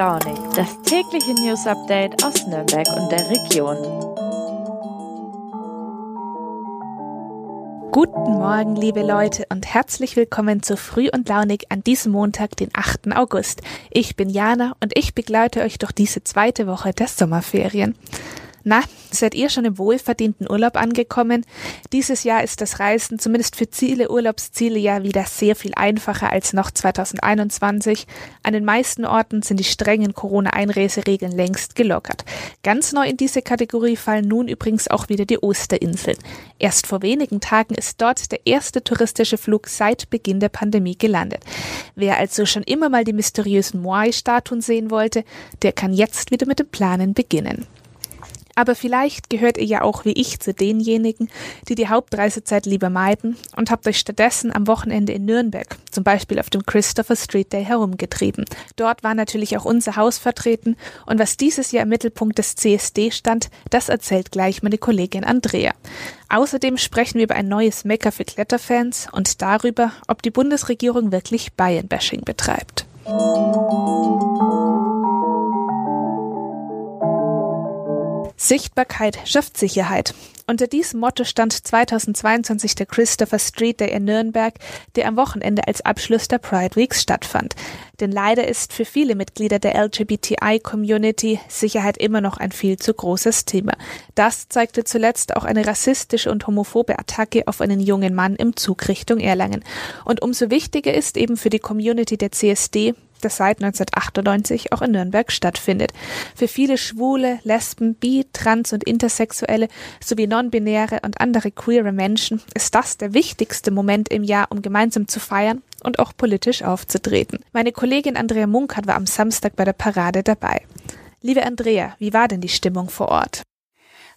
launig, das tägliche News Update aus Nürnberg und der Region. Guten Morgen, liebe Leute, und herzlich willkommen zu Früh und Launig an diesem Montag, den 8. August. Ich bin Jana und ich begleite euch durch diese zweite Woche der Sommerferien. Na, seid ihr schon im wohlverdienten Urlaub angekommen? Dieses Jahr ist das Reisen zumindest für Ziele, Urlaubsziele ja wieder sehr viel einfacher als noch 2021. An den meisten Orten sind die strengen Corona-Einreiseregeln längst gelockert. Ganz neu in diese Kategorie fallen nun übrigens auch wieder die Osterinseln. Erst vor wenigen Tagen ist dort der erste touristische Flug seit Beginn der Pandemie gelandet. Wer also schon immer mal die mysteriösen Moai-Statuen sehen wollte, der kann jetzt wieder mit dem Planen beginnen. Aber vielleicht gehört ihr ja auch wie ich zu denjenigen, die die Hauptreisezeit lieber meiden und habt euch stattdessen am Wochenende in Nürnberg, zum Beispiel auf dem Christopher Street Day herumgetrieben. Dort war natürlich auch unser Haus vertreten und was dieses Jahr im Mittelpunkt des CSD stand, das erzählt gleich meine Kollegin Andrea. Außerdem sprechen wir über ein neues Mecker für Kletterfans und darüber, ob die Bundesregierung wirklich Bayern-Bashing betreibt. Sichtbarkeit schafft Sicherheit. Unter diesem Motto stand 2022 der Christopher Street Day in Nürnberg, der am Wochenende als Abschluss der Pride Weeks stattfand. Denn leider ist für viele Mitglieder der LGBTI-Community Sicherheit immer noch ein viel zu großes Thema. Das zeigte zuletzt auch eine rassistische und homophobe Attacke auf einen jungen Mann im Zug Richtung Erlangen. Und umso wichtiger ist eben für die Community der CSD, das seit 1998 auch in Nürnberg stattfindet. Für viele Schwule, Lesben, Bi, Trans- und Intersexuelle sowie non-binäre und andere queere Menschen ist das der wichtigste Moment im Jahr, um gemeinsam zu feiern und auch politisch aufzutreten. Meine Kollegin Andrea Munkert war am Samstag bei der Parade dabei. Liebe Andrea, wie war denn die Stimmung vor Ort?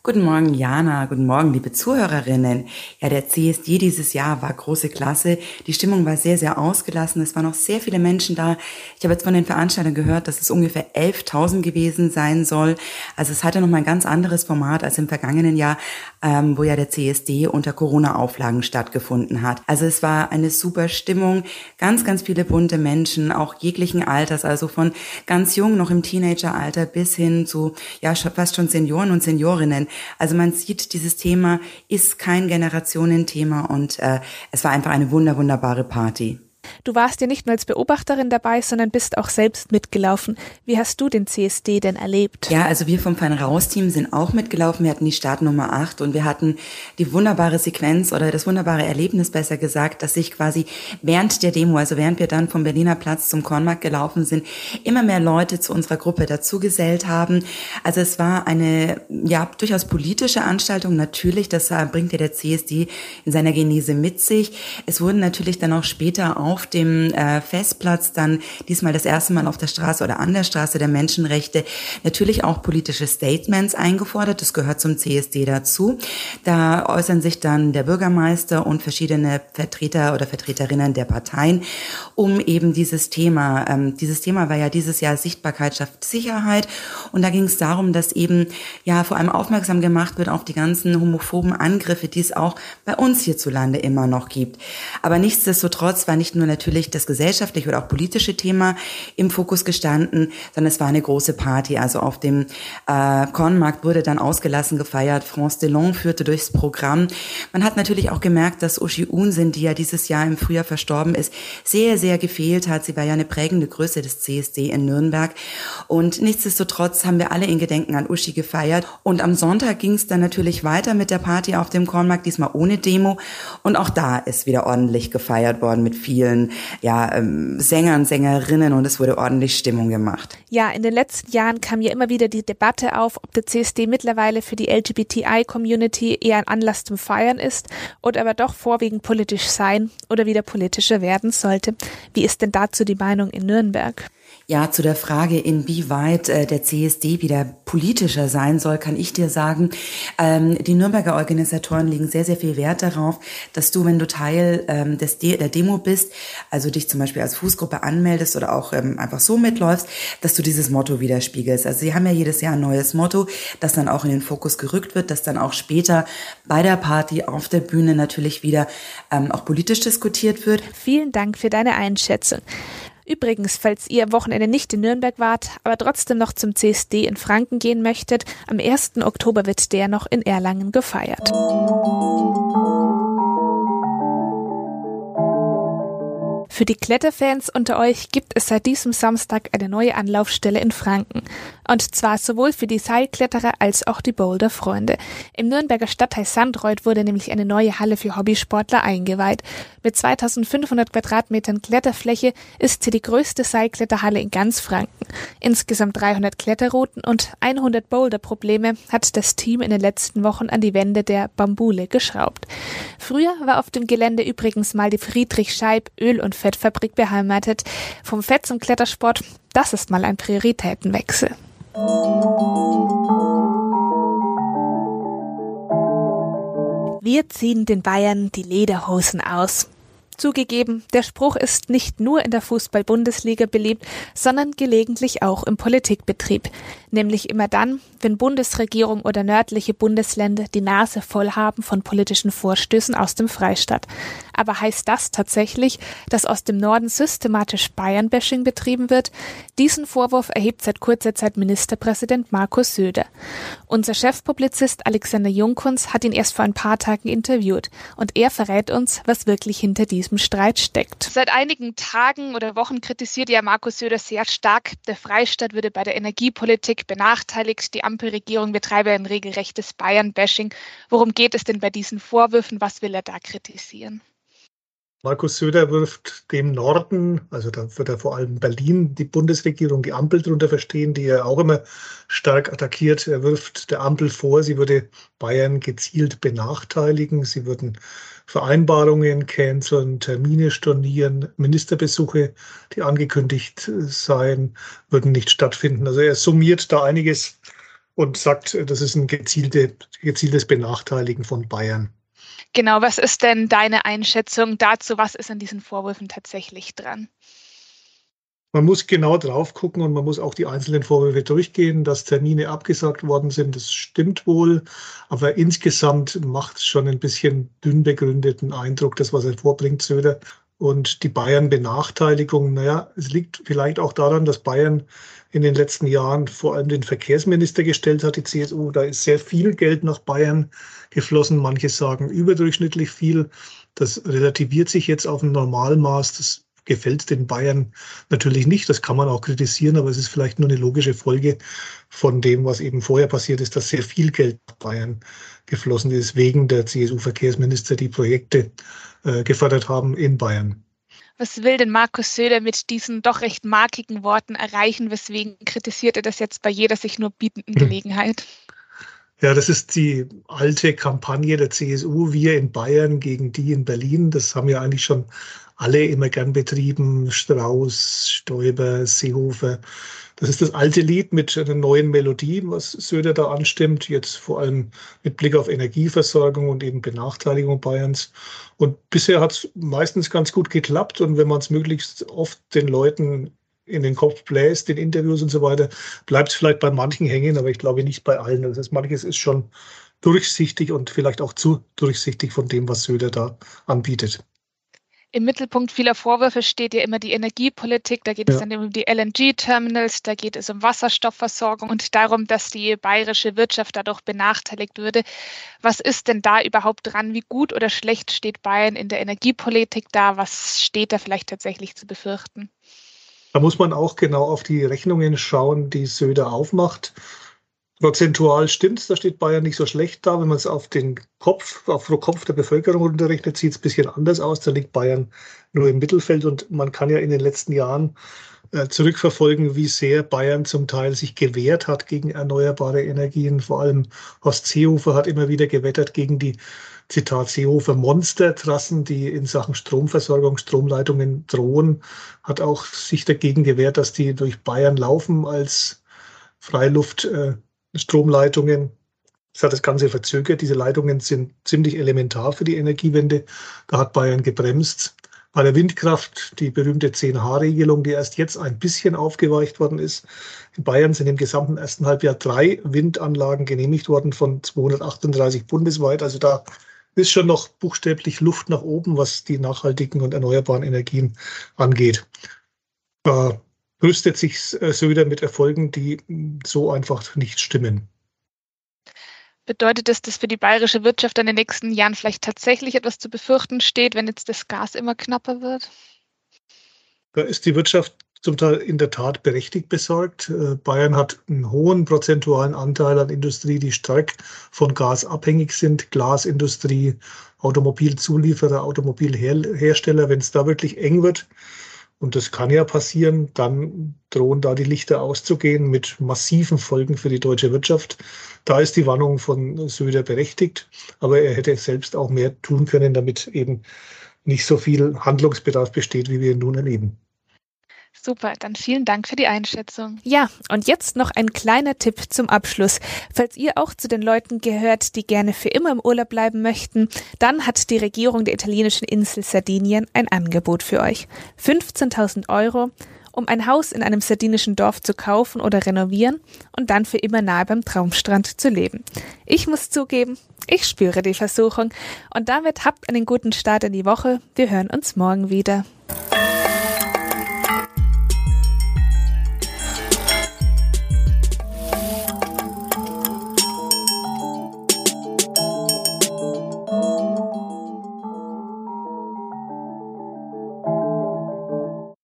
Guten Morgen, Jana. Guten Morgen, liebe Zuhörerinnen. Ja, der CSD dieses Jahr war große Klasse. Die Stimmung war sehr, sehr ausgelassen. Es waren noch sehr viele Menschen da. Ich habe jetzt von den Veranstaltern gehört, dass es ungefähr 11.000 gewesen sein soll. Also es hatte noch mal ein ganz anderes Format als im vergangenen Jahr, ähm, wo ja der CSD unter Corona-Auflagen stattgefunden hat. Also es war eine super Stimmung. Ganz, ganz viele bunte Menschen, auch jeglichen Alters, also von ganz jung noch im Teenageralter bis hin zu, ja, fast schon Senioren und Seniorinnen. Also man sieht, dieses Thema ist kein Generationenthema und äh, es war einfach eine wunder, wunderbare Party. Du warst ja nicht nur als Beobachterin dabei, sondern bist auch selbst mitgelaufen. Wie hast du den CSD denn erlebt? Ja, also wir vom Fein Raus Team sind auch mitgelaufen. Wir hatten die Startnummer 8 und wir hatten die wunderbare Sequenz oder das wunderbare Erlebnis besser gesagt, dass sich quasi während der Demo, also während wir dann vom Berliner Platz zum Kornmarkt gelaufen sind, immer mehr Leute zu unserer Gruppe dazugesellt haben. Also es war eine ja durchaus politische Anstaltung natürlich, das bringt ja der CSD in seiner Genese mit sich. Es wurden natürlich dann auch später auch auf dem äh, Festplatz dann diesmal das erste Mal auf der Straße oder an der Straße der Menschenrechte natürlich auch politische Statements eingefordert. Das gehört zum CSD dazu. Da äußern sich dann der Bürgermeister und verschiedene Vertreter oder Vertreterinnen der Parteien um eben dieses Thema. Ähm, dieses Thema war ja dieses Jahr Sichtbarkeit schafft Sicherheit und da ging es darum, dass eben ja vor allem aufmerksam gemacht wird auf die ganzen homophoben Angriffe, die es auch bei uns hierzulande immer noch gibt. Aber nichtsdestotrotz war nicht nur nur natürlich das gesellschaftliche oder auch politische Thema im Fokus gestanden, sondern es war eine große Party. Also auf dem äh, Kornmarkt wurde dann ausgelassen gefeiert. France Delon führte durchs Programm. Man hat natürlich auch gemerkt, dass Uschi Unsin, die ja dieses Jahr im Frühjahr verstorben ist, sehr, sehr gefehlt hat. Sie war ja eine prägende Größe des CSD in Nürnberg. Und nichtsdestotrotz haben wir alle in Gedenken an Uschi gefeiert. Und am Sonntag ging es dann natürlich weiter mit der Party auf dem Kornmarkt, diesmal ohne Demo. Und auch da ist wieder ordentlich gefeiert worden mit vielen vielen ja, ähm, Sängern, Sängerinnen und es wurde ordentlich Stimmung gemacht. Ja, in den letzten Jahren kam ja immer wieder die Debatte auf, ob der CSD mittlerweile für die LGBTI-Community eher ein Anlass zum Feiern ist oder aber doch vorwiegend politisch sein oder wieder politischer werden sollte. Wie ist denn dazu die Meinung in Nürnberg? Ja, zu der Frage, inwieweit äh, der CSD wieder politischer sein soll, kann ich dir sagen, ähm, die Nürnberger Organisatoren legen sehr, sehr viel Wert darauf, dass du, wenn du Teil ähm, des De der Demo bist, also dich zum Beispiel als Fußgruppe anmeldest oder auch ähm, einfach so mitläufst, dass du dieses Motto widerspiegelst. Also sie haben ja jedes Jahr ein neues Motto, das dann auch in den Fokus gerückt wird, das dann auch später bei der Party auf der Bühne natürlich wieder ähm, auch politisch diskutiert wird. Vielen Dank für deine Einschätzung. Übrigens, falls ihr Wochenende nicht in Nürnberg wart, aber trotzdem noch zum CSD in Franken gehen möchtet, am 1. Oktober wird der noch in Erlangen gefeiert. Für die Kletterfans unter euch gibt es seit diesem Samstag eine neue Anlaufstelle in Franken. Und zwar sowohl für die Seilkletterer als auch die Boulderfreunde. Im Nürnberger Stadtteil Sandreuth wurde nämlich eine neue Halle für Hobbysportler eingeweiht. Mit 2500 Quadratmetern Kletterfläche ist sie die größte Seilkletterhalle in ganz Franken. Insgesamt 300 Kletterrouten und 100 Boulderprobleme hat das Team in den letzten Wochen an die Wände der Bambule geschraubt. Früher war auf dem Gelände übrigens mal die Friedrich Scheib Öl- und Fettfabrik beheimatet. Vom Fett zum Klettersport, das ist mal ein Prioritätenwechsel. Wir ziehen den Bayern die Lederhosen aus. Zugegeben, der Spruch ist nicht nur in der Fußball-Bundesliga beliebt, sondern gelegentlich auch im Politikbetrieb. Nämlich immer dann, wenn Bundesregierung oder nördliche Bundesländer die Nase voll haben von politischen Vorstößen aus dem Freistaat. Aber heißt das tatsächlich, dass aus dem Norden systematisch Bayern-Bashing betrieben wird? Diesen Vorwurf erhebt seit kurzer Zeit Ministerpräsident Markus Söder. Unser Chefpublizist Alexander Jungkunz hat ihn erst vor ein paar Tagen interviewt und er verrät uns, was wirklich hinter diesem diesem Streit steckt. Seit einigen Tagen oder Wochen kritisiert ja Markus Söder sehr stark, der Freistaat würde bei der Energiepolitik benachteiligt. Die Ampelregierung betreibe ein regelrechtes Bayern-Bashing. Worum geht es denn bei diesen Vorwürfen? Was will er da kritisieren? Markus Söder wirft dem Norden, also da wird er vor allem Berlin, die Bundesregierung, die Ampel darunter verstehen, die er auch immer stark attackiert. Er wirft der Ampel vor, sie würde Bayern gezielt benachteiligen. Sie würden Vereinbarungen canceln, Termine stornieren, Ministerbesuche, die angekündigt seien, würden nicht stattfinden. Also er summiert da einiges und sagt, das ist ein gezielte, gezieltes Benachteiligen von Bayern. Genau, was ist denn deine Einschätzung dazu? Was ist an diesen Vorwürfen tatsächlich dran? Man muss genau drauf gucken und man muss auch die einzelnen Vorwürfe durchgehen, dass Termine abgesagt worden sind. Das stimmt wohl, aber insgesamt macht es schon ein bisschen dünn begründeten Eindruck, das, was er vorbringt, Söder. Und die Bayern-Benachteiligung, naja, es liegt vielleicht auch daran, dass Bayern in den letzten Jahren vor allem den Verkehrsminister gestellt hat, die CSU. Da ist sehr viel Geld nach Bayern geflossen. Manche sagen überdurchschnittlich viel. Das relativiert sich jetzt auf ein Normalmaß. Das gefällt den Bayern natürlich nicht. Das kann man auch kritisieren, aber es ist vielleicht nur eine logische Folge von dem, was eben vorher passiert ist, dass sehr viel Geld nach Bayern geflossen ist, wegen der CSU-Verkehrsminister, die Projekte äh, gefördert haben in Bayern. Was will denn Markus Söder mit diesen doch recht markigen Worten erreichen? Weswegen kritisiert er das jetzt bei jeder sich nur bietenden Gelegenheit? Ja, das ist die alte Kampagne der CSU, wir in Bayern gegen die in Berlin. Das haben ja eigentlich schon alle immer gern betrieben. Strauß, Stoiber, Seehofer. Das ist das alte Lied mit einer neuen Melodie, was Söder da anstimmt, jetzt vor allem mit Blick auf Energieversorgung und eben Benachteiligung Bayerns. Und bisher hat es meistens ganz gut geklappt. Und wenn man es möglichst oft den Leuten in den Kopf bläst, in Interviews und so weiter, bleibt es vielleicht bei manchen hängen, aber ich glaube nicht bei allen. Das heißt, manches ist schon durchsichtig und vielleicht auch zu durchsichtig von dem, was Söder da anbietet. Im Mittelpunkt vieler Vorwürfe steht ja immer die Energiepolitik. Da geht ja. es dann um die LNG-Terminals, da geht es um Wasserstoffversorgung und darum, dass die bayerische Wirtschaft dadurch benachteiligt würde. Was ist denn da überhaupt dran? Wie gut oder schlecht steht Bayern in der Energiepolitik da? Was steht da vielleicht tatsächlich zu befürchten? Da muss man auch genau auf die Rechnungen schauen, die Söder aufmacht. Prozentual stimmt es, da steht Bayern nicht so schlecht da. Wenn man es auf den Kopf, auf den Kopf der Bevölkerung runterrechnet, sieht es ein bisschen anders aus. Da liegt Bayern nur im Mittelfeld und man kann ja in den letzten Jahren äh, zurückverfolgen, wie sehr Bayern zum Teil sich gewehrt hat gegen erneuerbare Energien. Vor allem Horst Seehofer hat immer wieder gewettert gegen die Zitat Seehofer Monstertrassen, die in Sachen Stromversorgung, Stromleitungen drohen, hat auch sich dagegen gewehrt, dass die durch Bayern laufen als Freiluft. Äh, Stromleitungen. Das hat das Ganze verzögert. Diese Leitungen sind ziemlich elementar für die Energiewende. Da hat Bayern gebremst. Bei der Windkraft die berühmte 10H-Regelung, die erst jetzt ein bisschen aufgeweicht worden ist. In Bayern sind im gesamten ersten Halbjahr drei Windanlagen genehmigt worden von 238 bundesweit. Also da ist schon noch buchstäblich Luft nach oben, was die nachhaltigen und erneuerbaren Energien angeht. Rüstet sich Söder mit Erfolgen, die so einfach nicht stimmen. Bedeutet das, dass für die bayerische Wirtschaft in den nächsten Jahren vielleicht tatsächlich etwas zu befürchten steht, wenn jetzt das Gas immer knapper wird? Da ist die Wirtschaft zum Teil in der Tat berechtigt besorgt. Äh, Bayern hat einen hohen prozentualen Anteil an Industrie, die stark von Gas abhängig sind. Glasindustrie, Automobilzulieferer, Automobilhersteller. Wenn es da wirklich eng wird, und das kann ja passieren, dann drohen da die Lichter auszugehen mit massiven Folgen für die deutsche Wirtschaft. Da ist die Warnung von Söder berechtigt, aber er hätte selbst auch mehr tun können, damit eben nicht so viel Handlungsbedarf besteht, wie wir ihn nun erleben. Super, dann vielen Dank für die Einschätzung. Ja, und jetzt noch ein kleiner Tipp zum Abschluss. Falls ihr auch zu den Leuten gehört, die gerne für immer im Urlaub bleiben möchten, dann hat die Regierung der italienischen Insel Sardinien ein Angebot für euch. 15.000 Euro, um ein Haus in einem sardinischen Dorf zu kaufen oder renovieren und dann für immer nahe beim Traumstrand zu leben. Ich muss zugeben, ich spüre die Versuchung. Und damit habt einen guten Start in die Woche. Wir hören uns morgen wieder.